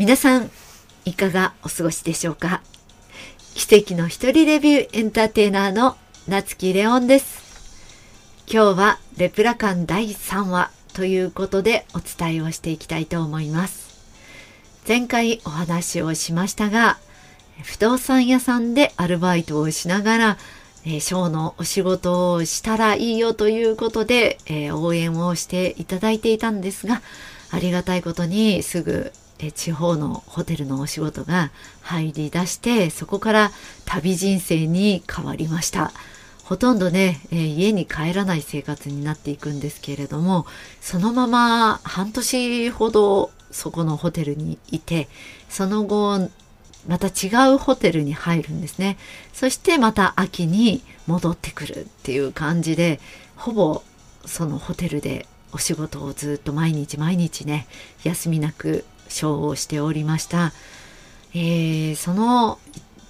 皆さん、いかがお過ごしでしょうか？奇跡の一人レビューエンターテイナーの夏木レオンです。今日はレプラカン第3話ということでお伝えをしていきたいと思います。前回お話をしましたが、不動産屋さんでアルバイトをしながら、えー、ショーのお仕事をしたらいいよということで、えー、応援をしていただいていたんですが、ありがたいことにすぐえ地方のホテルのお仕事が入り出してそこから旅人生に変わりました。ほとんどね、え家に帰らない生活になっていくんですけれどもそのまま半年ほどそこのホテルにいてその後また違うホテルに入るんですね。そしてまた秋に戻ってくるっていう感じでほぼそのホテルでお仕事をずっと毎日毎日ね休みなくショーをしておりました。えー、その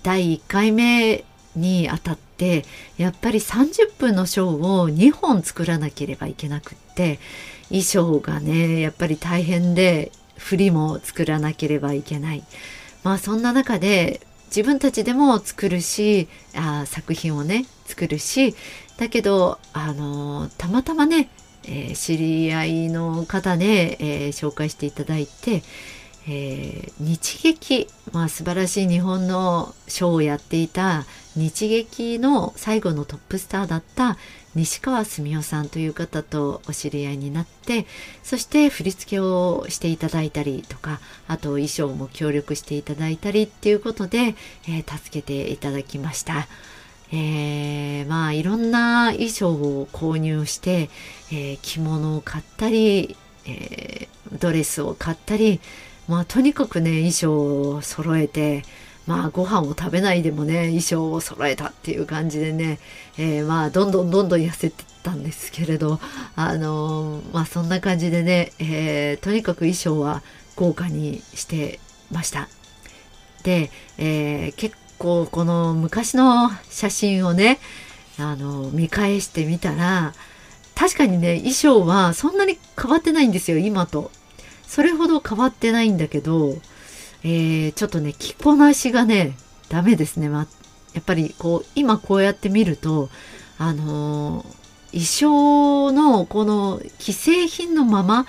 第1回目にあたってやっぱり30分のショーを2本作らなければいけなくって衣装がねやっぱり大変で振りも作らなければいけないまあそんな中で自分たちでも作るしあ作品をね作るしだけどあのたまたまねえー、知り合いの方で、えー、紹介していただいて、えー、日劇、まあ、素晴らしい日本のショーをやっていた日劇の最後のトップスターだった西川澄夫さんという方とお知り合いになってそして振り付けをしていただいたりとかあと衣装も協力していただいたりっていうことで、えー、助けていただきました。えー、まあいろんな衣装を購入して、えー、着物を買ったり、えー、ドレスを買ったり、まあとにかくね衣装を揃えてまあご飯を食べないでもね衣装を揃えたっていう感じでね、えー、まあどんどんどんどん痩せてったんですけれどあのー、まあそんな感じでね、えー、とにかく衣装は豪華にしてました。で、えー、結構この昔の写真をねあの見返してみたら確かにね衣装はそんなに変わってないんですよ今と。それほど変わってないんだけど、えー、ちょっとね着こなしがねダメですね、まやっぱりこう今こうやって見るとあのー、衣装のこの既製品のまま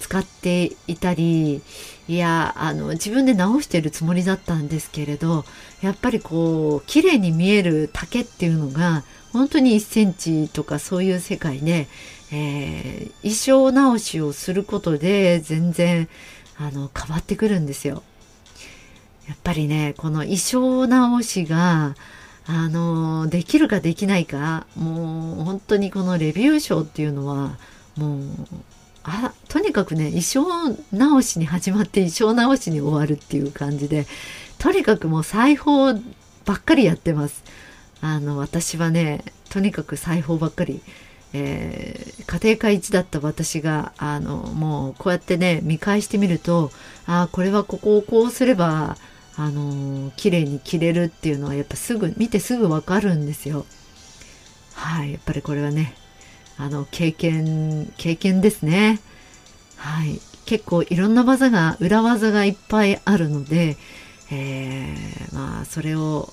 使っていたりいやあの自分で直してるつもりだったんですけれどやっぱりこう綺麗に見える竹っていうのが本当に1センチとかそういう世界で、えー、衣装直しをすることで全然あの変わってくるんですよ。やっぱりねこの衣装直しがあのできるかできないかもう本当にこのレビュー賞っていうのはもうあとにかくね衣装直しに始まって衣装直しに終わるっていう感じでとにかくもう裁縫ばっかりやってます。あの私はねとにかく裁縫ばっかり、えー、家庭科一だった私があのもうこうやってね見返してみるとあこれはここをこうすればあの綺麗に着れるっていうのはやっぱすぐ見てすぐわかるんですよ。はいやっぱりこれはねあの経験経験ですね。はい。結構いろんな技が裏技がいっぱいあるので、えー、まあそれを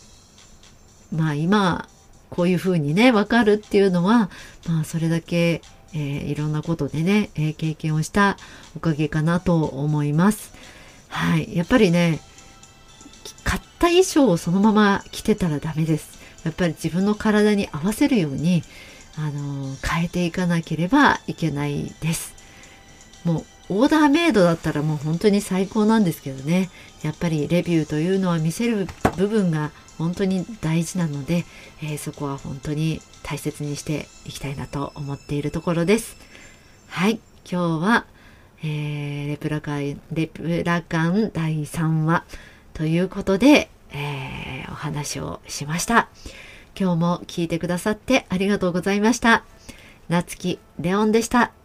まあ今こういうふうにね分かるっていうのはまあそれだけ、えー、いろんなことでね、えー、経験をしたおかげかなと思います。はい。やっぱりね買った衣装をそのまま着てたらダメです。やっぱり自分の体に合わせるようにあの変えていかなければいけないです。もうオーダーメイドだったらもう本当に最高なんですけどねやっぱりレビューというのは見せる部分が本当に大事なので、えー、そこは本当に大切にしていきたいなと思っているところです。はい、今日は、えー、レプラカン、レプラカン第3話ということで、えー、お話をしました。今日も聞いてくださってありがとうございました。夏木レオンでした。